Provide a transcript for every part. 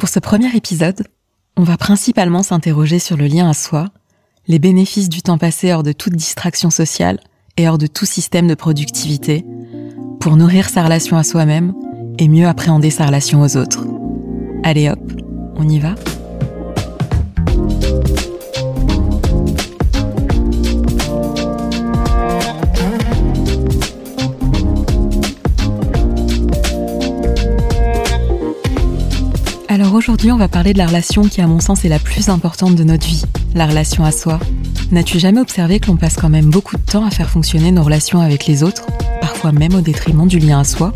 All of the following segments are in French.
Pour ce premier épisode, on va principalement s'interroger sur le lien à soi, les bénéfices du temps passé hors de toute distraction sociale et hors de tout système de productivité, pour nourrir sa relation à soi-même et mieux appréhender sa relation aux autres. Allez hop, on y va aujourd'hui, on va parler de la relation qui, à mon sens, est la plus importante de notre vie, la relation à soi. N'as-tu jamais observé que l'on passe quand même beaucoup de temps à faire fonctionner nos relations avec les autres, parfois même au détriment du lien à soi?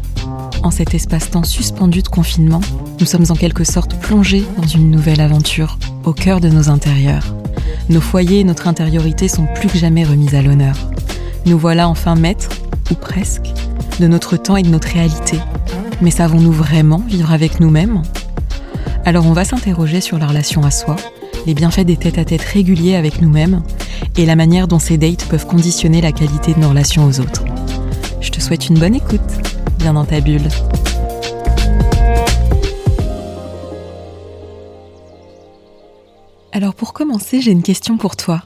En cet espace-temps suspendu de confinement, nous sommes en quelque sorte plongés dans une nouvelle aventure, au cœur de nos intérieurs. Nos foyers et notre intériorité sont plus que jamais remis à l'honneur. Nous voilà enfin maîtres, ou presque, de notre temps et de notre réalité. Mais savons-nous vraiment vivre avec nous-mêmes? Alors on va s'interroger sur la relation à soi, les bienfaits des tête-à-tête réguliers avec nous-mêmes et la manière dont ces dates peuvent conditionner la qualité de nos relations aux autres. Je te souhaite une bonne écoute, bien dans ta bulle. Alors pour commencer, j'ai une question pour toi.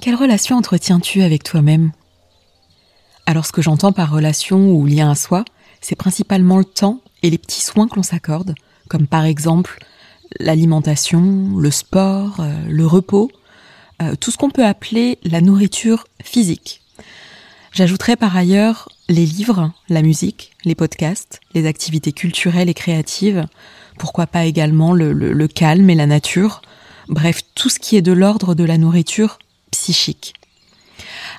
Quelle relation entretiens-tu avec toi-même? Alors ce que j'entends par relation ou lien à soi, c'est principalement le temps et les petits soins que l'on s'accorde comme par exemple l'alimentation, le sport, euh, le repos, euh, tout ce qu'on peut appeler la nourriture physique. J'ajouterai par ailleurs les livres, la musique, les podcasts, les activités culturelles et créatives, pourquoi pas également le, calme et la nature, bref, tout ce qui est de l'ordre de la nourriture psychique.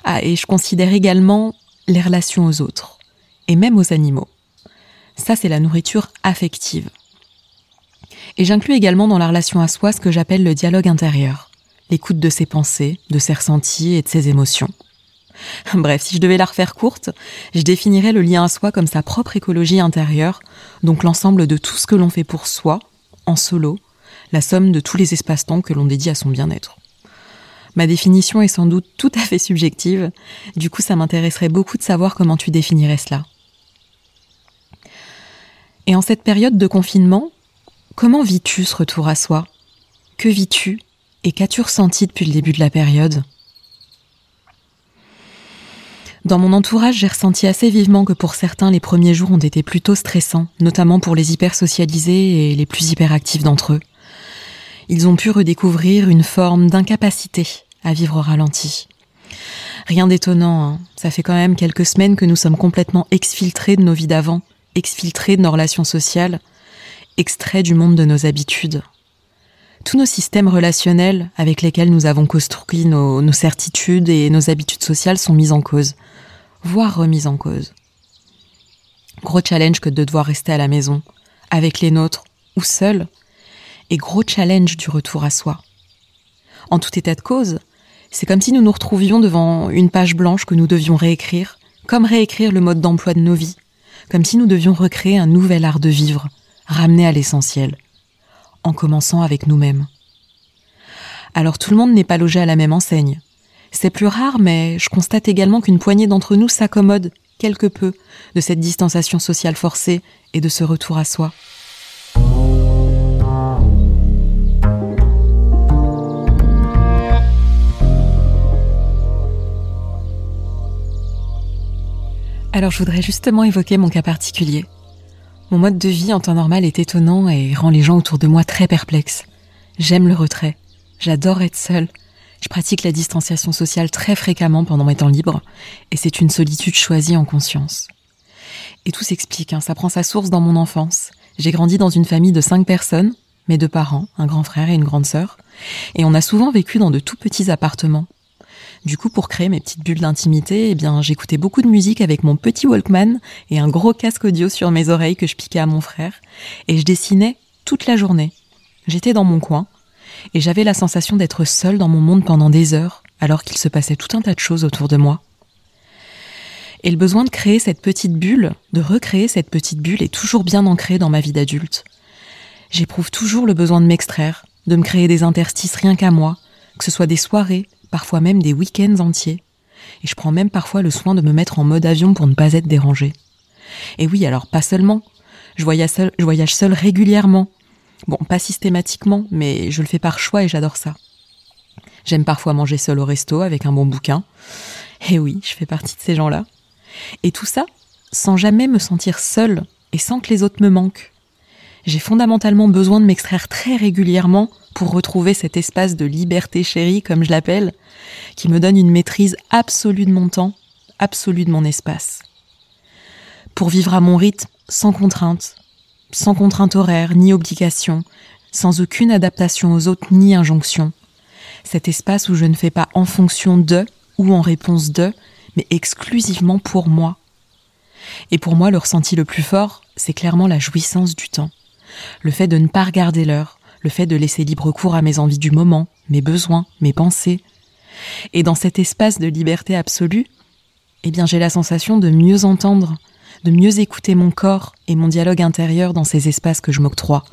Ah, et je considère également les relations aux autres, et même aux animaux. Ça, c'est la nourriture affective. Et j'inclus également dans la relation à soi ce que j'appelle le dialogue intérieur, l'écoute de ses pensées, de ses ressentis et de ses émotions. Bref, si je devais la refaire courte, je définirais le lien à soi comme sa propre écologie intérieure, donc l'ensemble de tout ce que l'on fait pour soi, en solo, la somme de tous les espaces-temps que l'on dédie à son bien-être. Ma définition est sans doute tout à fait subjective, du coup ça m'intéresserait beaucoup de savoir comment tu définirais cela. Et en cette période de confinement, Comment vis-tu ce retour à soi? Que vis-tu? Et qu'as-tu ressenti depuis le début de la période? Dans mon entourage, j'ai ressenti assez vivement que pour certains, les premiers jours ont été plutôt stressants, notamment pour les hypersocialisés et les plus hyperactifs d'entre eux. Ils ont pu redécouvrir une forme d'incapacité à vivre au ralenti. Rien d'étonnant, hein. ça fait quand même quelques semaines que nous sommes complètement exfiltrés de nos vies d'avant, exfiltrés de nos relations sociales, extrait du monde de nos habitudes. Tous nos systèmes relationnels avec lesquels nous avons construit nos, certitudes et nos habitudes sociales sont mis en cause, voire remis en cause. Gros challenge que de devoir rester à la maison, avec les nôtres ou seul, et gros challenge du retour à soi. En tout état de cause, c'est comme si nous nous retrouvions devant une page blanche que nous devions réécrire, comme réécrire le mode d'emploi de nos vies, comme si nous devions recréer un nouvel art de vivre, ramener à l'essentiel, en commençant avec nous-mêmes. Alors tout le monde n'est pas logé à la même enseigne. C'est plus rare, mais je constate également qu'une poignée d'entre nous s'accommode quelque peu de cette distanciation sociale forcée et de ce retour à soi. Alors je voudrais justement évoquer mon cas particulier. Mon mode de vie en temps normal est étonnant et rend les gens autour de moi très perplexes. J'aime le retrait. J'adore être seule. Je pratique la distanciation sociale très fréquemment pendant mes temps libres et c'est une solitude choisie en conscience. Et tout s'explique, hein. ça prend sa source dans mon enfance. J'ai grandi dans une famille de cinq personnes, mes deux parents, un grand frère et une grande sœur, et on a souvent vécu dans de tout petits appartements. Du coup, pour créer mes petites bulles d'intimité, eh bien, j'écoutais beaucoup de musique avec mon petit Walkman et un gros casque audio sur mes oreilles que je piquais à mon frère, et je dessinais toute la journée. J'étais dans mon coin, et j'avais la sensation d'être seule dans mon monde pendant des heures, alors qu'il se passait tout un tas de choses autour de moi. Et le besoin de créer cette petite bulle, de recréer cette petite bulle est toujours bien ancré dans ma vie d'adulte. J'éprouve toujours le besoin de m'extraire, de me créer des interstices rien qu'à moi, que ce soit des soirées, parfois même des week-ends entiers. Et je prends même parfois le soin de me mettre en mode avion pour ne pas être dérangée. Et oui, alors pas seulement. Je voyage seul, je voyage seul régulièrement. Bon, pas systématiquement, mais je le fais par choix et j'adore ça. J'aime parfois manger seul au resto avec un bon bouquin. Et oui, je fais partie de ces gens-là. Et tout ça sans jamais me sentir seule et sans que les autres me manquent. J'ai fondamentalement besoin de m'extraire très régulièrement pour retrouver cet espace de liberté chérie, comme je l'appelle, qui me donne une maîtrise absolue de mon temps, absolue de mon espace. Pour vivre à mon rythme, sans contrainte, sans contrainte horaire, ni obligation, sans aucune adaptation aux autres, ni injonction. Cet espace où je ne fais pas en fonction de ou en réponse de, mais exclusivement pour moi. Et pour moi, le ressenti le plus fort, c'est clairement la jouissance du temps. Le fait de ne pas regarder l'heure, le fait de laisser libre cours à mes envies du moment, mes besoins, mes pensées. Et dans cet espace de liberté absolue, eh bien j'ai la sensation de mieux entendre, de mieux écouter mon corps et mon dialogue intérieur dans ces espaces que je m'octroie.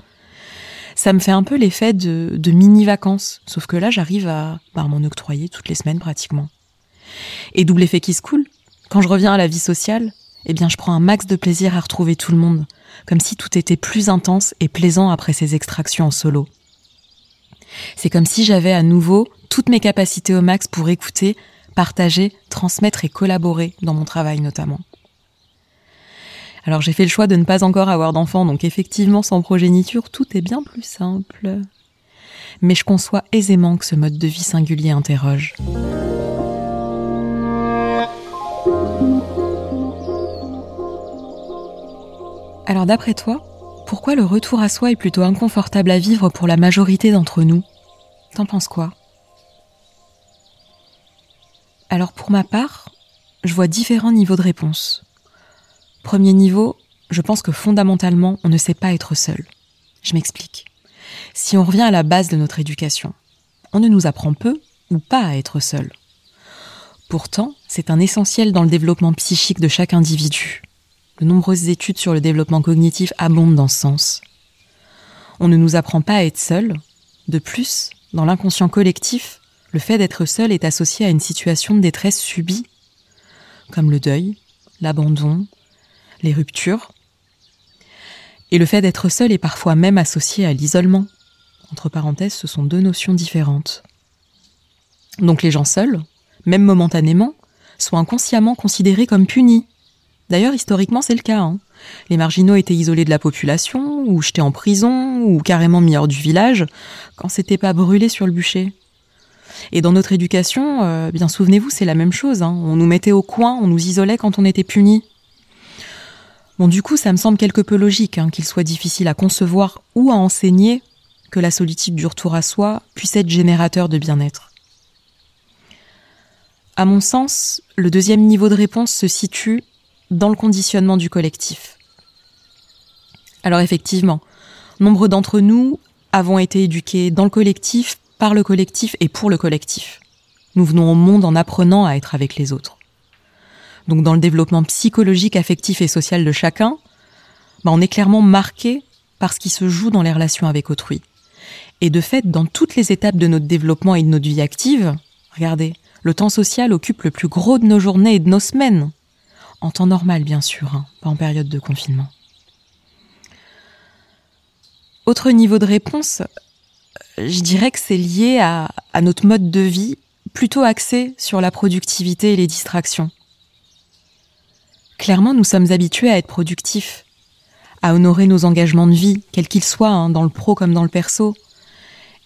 Ça me fait un peu l'effet de, mini-vacances, sauf que là j'arrive à bah, m'en octroyer toutes les semaines pratiquement. Et double effet qui se coule, quand je reviens à la vie sociale, eh bien je prends un max de plaisir à retrouver tout le monde, comme si tout était plus intense et plaisant après ces extractions en solo. C'est comme si j'avais à nouveau toutes mes capacités au max pour écouter, partager, transmettre et collaborer dans mon travail notamment. Alors j'ai fait le choix de ne pas encore avoir d'enfants, donc effectivement sans progéniture, tout est bien plus simple. Mais je conçois aisément que ce mode de vie singulier interroge. Alors d'après toi, pourquoi le retour à soi est plutôt inconfortable à vivre pour la majorité d'entre nous? T'en penses quoi? Alors pour ma part, je vois différents niveaux de réponse. Premier niveau, je pense que fondamentalement, on ne sait pas être seul. Je m'explique. Si on revient à la base de notre éducation, on ne nous apprend peu ou pas à être seul. Pourtant, c'est un essentiel dans le développement psychique de chaque individu. De nombreuses études sur le développement cognitif abondent dans ce sens. On ne nous apprend pas à être seul. De plus, dans l'inconscient collectif, le fait d'être seul est associé à une situation de détresse subie, comme le deuil, l'abandon, les ruptures. Et le fait d'être seul est parfois même associé à l'isolement. Entre parenthèses, ce sont deux notions différentes. Donc les gens seuls, même momentanément, sont inconsciemment considérés comme punis, D'ailleurs, historiquement, c'est le cas. Hein. Les marginaux étaient isolés de la population, ou jetés en prison, ou carrément mis hors du village, quand c'était pas brûlé sur le bûcher. Et dans notre éducation, euh, bien souvenez-vous, c'est la même chose. Hein. On nous mettait au coin, on nous isolait quand on était puni. Bon, du coup, ça me semble quelque peu logique hein, qu'il soit difficile à concevoir ou à enseigner que la solitude du retour à soi puisse être générateur de bien-être. À mon sens, le deuxième niveau de réponse se situe dans le conditionnement du collectif. Alors effectivement, nombre d'entre nous avons été éduqués dans le collectif, par le collectif et pour le collectif. Nous venons au monde en apprenant à être avec les autres. Donc dans le développement psychologique, affectif et social de chacun, bah, on est clairement marqué par ce qui se joue dans les relations avec autrui. Et de fait, dans toutes les étapes de notre développement et de notre vie active, regardez, le temps social occupe le plus gros de nos journées et de nos semaines. En temps normal, bien sûr, hein, pas en période de confinement. Autre niveau de réponse, je dirais que c'est lié à, notre mode de vie plutôt axé sur la productivité et les distractions. Clairement, nous sommes habitués à être productifs, à honorer nos engagements de vie, quels qu'ils soient, hein, dans le pro comme dans le perso,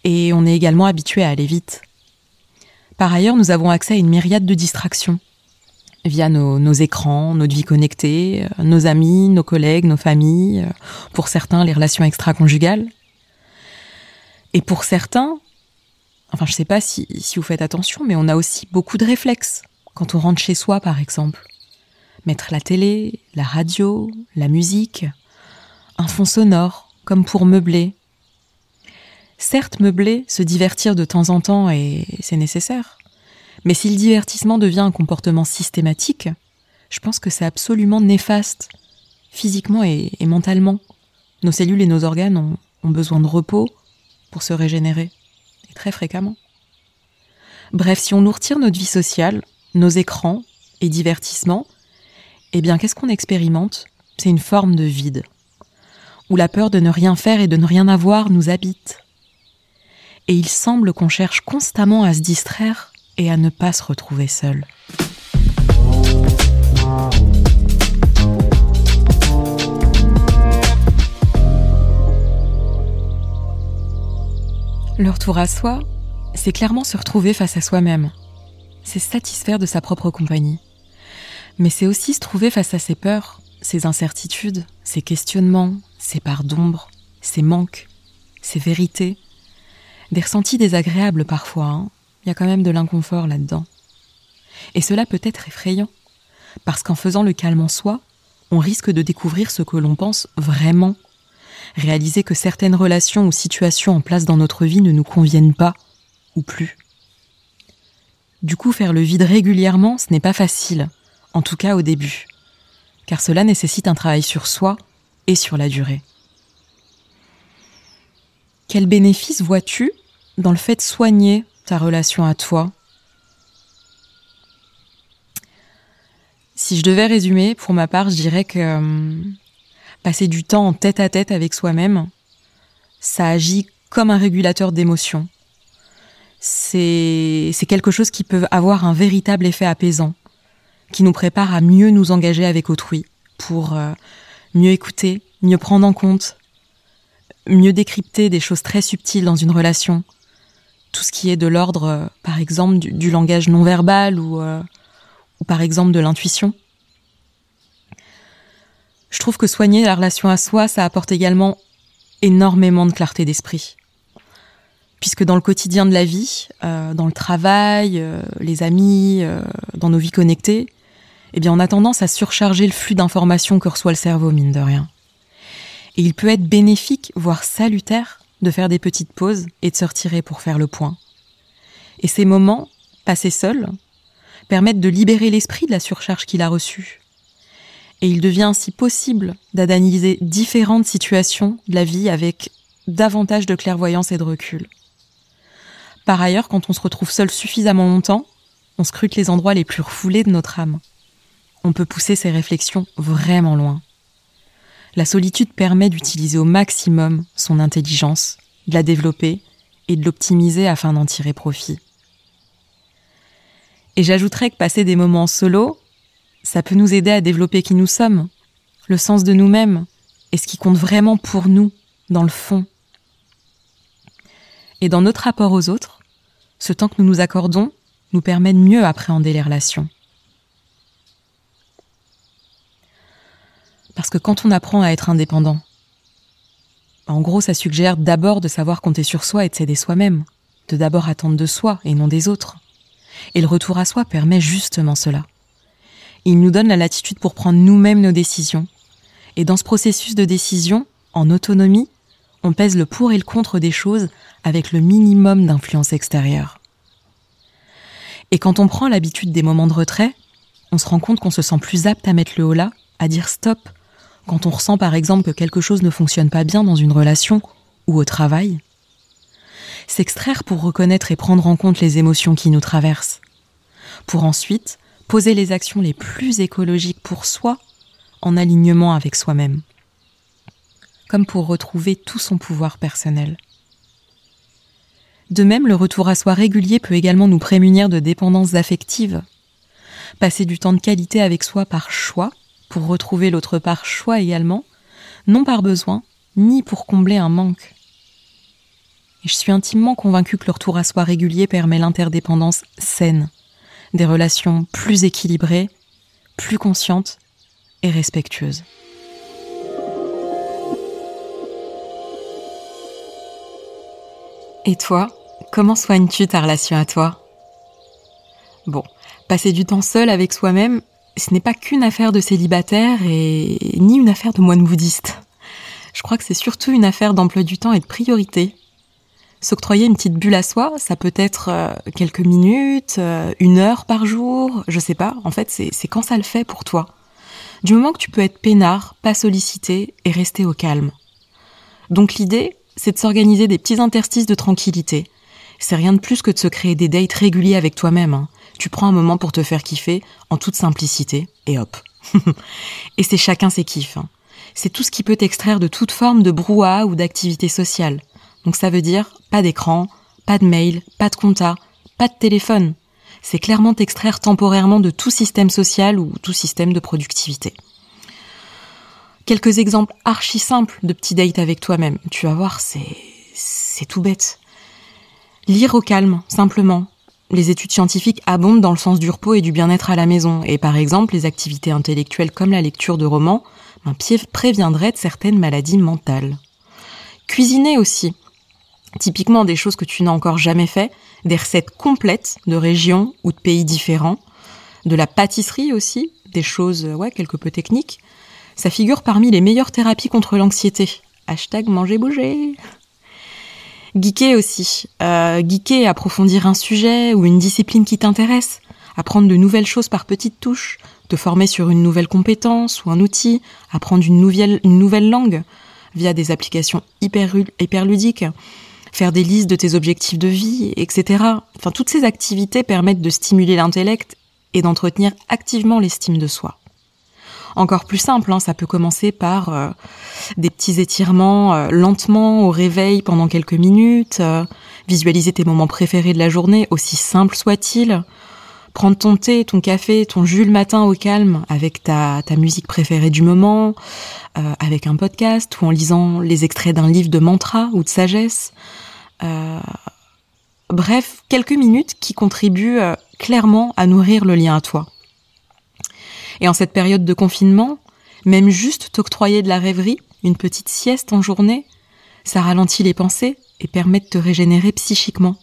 et on est également habitué à aller vite. Par ailleurs, nous avons accès à une myriade de distractions via nos, écrans, notre vie connectée, euh, nos amis, nos collègues, nos familles, euh, pour certains les relations extra-conjugales. Et pour certains, enfin je sais pas si, si vous faites attention, mais on a aussi beaucoup de réflexes quand on rentre chez soi par exemple. Mettre la télé, la radio, la musique, un fond sonore, comme pour meubler. Certes, meubler, se divertir de temps en temps, et c'est nécessaire. Mais si le divertissement devient un comportement systématique, je pense que c'est absolument néfaste, physiquement et, mentalement. Nos cellules et nos organes ont, besoin de repos pour se régénérer, et très fréquemment. Bref, si on nous retire notre vie sociale, nos écrans et divertissements, eh bien qu'est-ce qu'on expérimente? C'est une forme de vide. où la peur de ne rien faire et de ne rien avoir nous habite. Et il semble qu'on cherche constamment à se distraire et à ne pas se retrouver seul. Le retour à soi, c'est clairement se retrouver face à soi-même. C'est satisfaire de sa propre compagnie. Mais c'est aussi se trouver face à ses peurs, ses incertitudes, ses questionnements, ses parts d'ombre, ses manques, ses vérités. Des ressentis désagréables parfois, hein. Il y a quand même de l'inconfort là-dedans. Et cela peut être effrayant, parce qu'en faisant le calme en soi, on risque de découvrir ce que l'on pense vraiment. Réaliser que certaines relations ou situations en place dans notre vie ne nous conviennent pas, ou plus. Du coup, faire le vide régulièrement, ce n'est pas facile, en tout cas au début, car cela nécessite un travail sur soi et sur la durée. Quel bénéfice vois-tu dans le fait de soigner relation à toi Si je devais résumer, pour ma part, je dirais que euh, passer du temps en tête à tête avec soi-même, ça agit comme un régulateur d'émotions. C'est quelque chose qui peut avoir un véritable effet apaisant, qui nous prépare à mieux nous engager avec autrui, pour euh, mieux écouter, mieux prendre en compte, mieux décrypter des choses très subtiles dans une relation. Tout ce qui est de l'ordre, euh, par exemple, du, langage non verbal ou, euh, ou par exemple de l'intuition. Je trouve que soigner la relation à soi, ça apporte également énormément de clarté d'esprit. Puisque dans le quotidien de la vie, euh, dans le travail, les amis, dans nos vies connectées, eh bien on a tendance à surcharger le flux d'informations que reçoit le cerveau, mine de rien. Et il peut être bénéfique, voire salutaire, de faire des petites pauses et de se retirer pour faire le point. Et ces moments, passés seuls, permettent de libérer l'esprit de la surcharge qu'il a reçue. Et il devient ainsi possible d'analyser différentes situations de la vie avec davantage de clairvoyance et de recul. Par ailleurs, quand on se retrouve seul suffisamment longtemps, on scrute les endroits les plus refoulés de notre âme. On peut pousser ses réflexions vraiment loin. La solitude permet d'utiliser au maximum son intelligence, de la développer et de l'optimiser afin d'en tirer profit. Et j'ajouterais que passer des moments solo, ça peut nous aider à développer qui nous sommes, le sens de nous-mêmes et ce qui compte vraiment pour nous, dans le fond. Et dans notre rapport aux autres, ce temps que nous nous accordons nous permet de mieux appréhender les relations. Parce que quand on apprend à être indépendant, en gros, ça suggère d'abord de savoir compter sur soi et de s'aider soi-même, de d'abord attendre de soi et non des autres. Et le retour à soi permet justement cela. Il nous donne la latitude pour prendre nous-mêmes nos décisions. Et dans ce processus de décision, en autonomie, on pèse le pour et le contre des choses avec le minimum d'influence extérieure. Et quand on prend l'habitude des moments de retrait, on se rend compte qu'on se sent plus apte à mettre le haut là, à dire stop, quand on ressent par exemple que quelque chose ne fonctionne pas bien dans une relation ou au travail. S'extraire pour reconnaître et prendre en compte les émotions qui nous traversent. Pour ensuite poser les actions les plus écologiques pour soi en alignement avec soi-même. Comme pour retrouver tout son pouvoir personnel. De même, le retour à soi régulier peut également nous prémunir de dépendances affectives. Passer du temps de qualité avec soi par choix pour retrouver l'autre part choix également, non par besoin, ni pour combler un manque. Et je suis intimement convaincue que le retour à soi régulier permet l'interdépendance saine, des relations plus équilibrées, plus conscientes et respectueuses. Et toi, comment soignes-tu ta relation à toi? Bon, passer du temps seul avec soi-même, ce n'est pas qu'une affaire de célibataire et ni une affaire de moine bouddhiste. Je crois que c'est surtout une affaire d'emploi du temps et de priorité. S'octroyer une petite bulle à soi, ça peut être euh, quelques minutes, euh, une heure par jour, je sais pas. En fait, c'est quand ça le fait pour toi. Du moment que tu peux être peinard, pas sollicité et rester au calme. Donc l'idée, c'est de s'organiser des petits interstices de tranquillité. C'est rien de plus que de se créer des dates réguliers avec toi-même. Hein tu prends un moment pour te faire kiffer en toute simplicité et hop. et c'est chacun ses kiffs. Hein. c'est tout ce qui peut t'extraire de toute forme de brouhaha ou d'activité sociale. Donc ça veut dire pas d'écran, pas de mail, pas de compta, pas de téléphone. C'est clairement t'extraire temporairement de tout système social ou tout système de productivité. Quelques exemples archi simples de petits dates avec toi-même. Tu vas voir, c'est, c'est tout bête. Lire au calme, simplement. Les études scientifiques abondent dans le sens du repos et du bien-être à la maison. Et par exemple, les activités intellectuelles comme la lecture de romans un pied préviendrait de certaines maladies mentales. Cuisiner aussi. Typiquement des choses que tu n'as encore jamais fait, des recettes complètes de régions ou de pays différents, de la pâtisserie aussi, des choses, ouais, quelque peu techniques. Ça figure parmi les meilleures thérapies contre l'anxiété. Hashtag manger bouger. Geeker aussi. Euh, geeker, approfondir un sujet ou une discipline qui t'intéresse. Apprendre de nouvelles choses par petites touches. Te former sur une nouvelle compétence ou un outil. Apprendre une nouvelle, une nouvelle langue via des applications hyper, hyper ludiques. Faire des listes de tes objectifs de vie, etc. Enfin, toutes ces activités permettent de stimuler l'intellect et d'entretenir activement l'estime de soi encore plus simple. Hein. Ça peut commencer par euh, des petits étirements euh, lentement au réveil pendant quelques minutes, euh, visualiser tes moments préférés de la journée, aussi simple soit-il. Prendre ton thé, ton café, ton jus le matin au calme avec ta, ta musique préférée du moment, avec un podcast ou en lisant les extraits d'un livre de mantra ou de sagesse. bref, quelques minutes qui contribuent clairement à nourrir le lien à toi. Et en cette période de confinement, même juste t'octroyer de la rêverie, une petite sieste en journée, ça ralentit les pensées et permet de te régénérer psychiquement.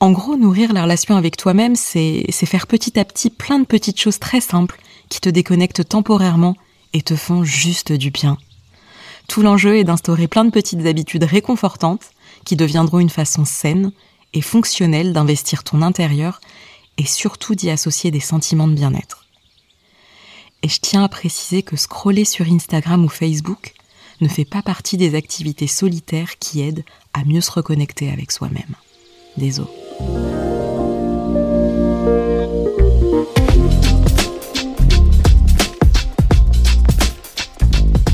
En gros, nourrir la relation avec toi-même, c'est faire petit à petit plein de petites choses très simples qui te déconnectent temporairement et te font juste du bien. Tout l'enjeu est d'instaurer plein de petites habitudes réconfortantes qui deviendront une façon saine et fonctionnelle d'investir ton intérieur et surtout d'y associer des sentiments de bien-être. Et je tiens à préciser que scroller sur Instagram ou Facebook ne fait pas partie des activités solitaires qui aident à mieux se reconnecter avec soi-même. Désolé.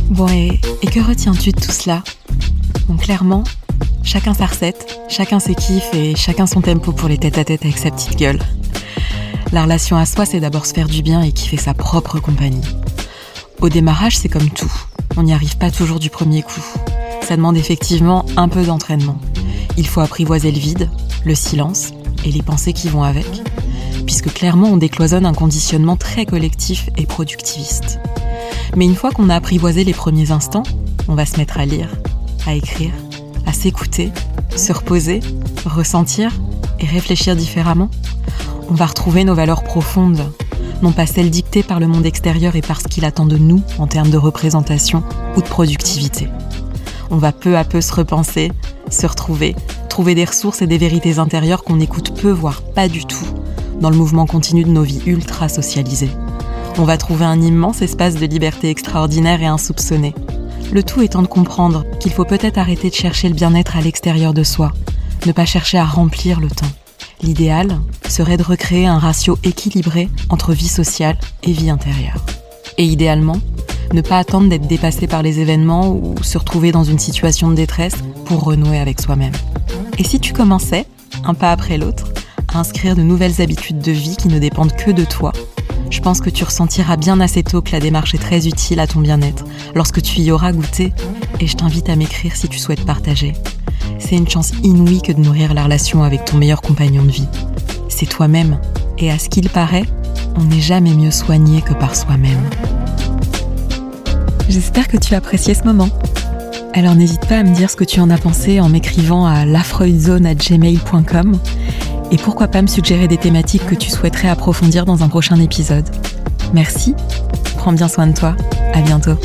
Bon, et, que retiens-tu de tout cela? Bon, clairement, chacun sa recette, chacun ses kiffs et chacun son tempo pour les tête-à-tête avec sa petite gueule. La relation à soi, c'est d'abord se faire du bien et kiffer sa propre compagnie. Au démarrage, c'est comme tout. On n'y arrive pas toujours du premier coup. Ça demande effectivement un peu d'entraînement. Il faut apprivoiser le vide, le silence et les pensées qui vont avec, puisque clairement on décloisonne un conditionnement très collectif et productiviste. Mais une fois qu'on a apprivoisé les premiers instants, on va se mettre à lire, à écrire, à s'écouter, se reposer, ressentir et réfléchir différemment on va retrouver nos valeurs profondes, non pas celles dictées par le monde extérieur et par ce qu'il attend de nous en termes de représentation ou de productivité. On va peu à peu se repenser, se retrouver, trouver des ressources et des vérités intérieures qu'on écoute peu, voire pas du tout, dans le mouvement continu de nos vies ultra socialisées. On va trouver un immense espace de liberté extraordinaire et insoupçonné. Le tout étant de comprendre qu'il faut peut-être arrêter de chercher le bien-être à l'extérieur de soi, ne pas chercher à remplir le temps. L'idéal serait de recréer un ratio équilibré entre vie sociale et vie intérieure. Et idéalement, ne pas attendre d'être dépassé par les événements ou se retrouver dans une situation de détresse pour renouer avec soi-même. Et si tu commençais, un pas après l'autre, à inscrire de nouvelles habitudes de vie qui ne dépendent que de toi, je pense que tu ressentiras bien assez tôt que la démarche est très utile à ton bien-être lorsque tu y auras goûté, et je t'invite à m'écrire si tu souhaites partager c'est une chance inouïe que de nourrir la relation avec ton meilleur compagnon de vie. C'est toi-même, et à ce qu'il paraît, on n'est jamais mieux soigné que par soi-même. J'espère que tu as apprécié ce moment. Alors n'hésite pas à me dire ce que tu en as pensé en m'écrivant à lafreudzone@gmail.com et pourquoi pas me suggérer des thématiques que tu souhaiterais approfondir dans un prochain épisode. Merci, prends bien soin de toi, à bientôt.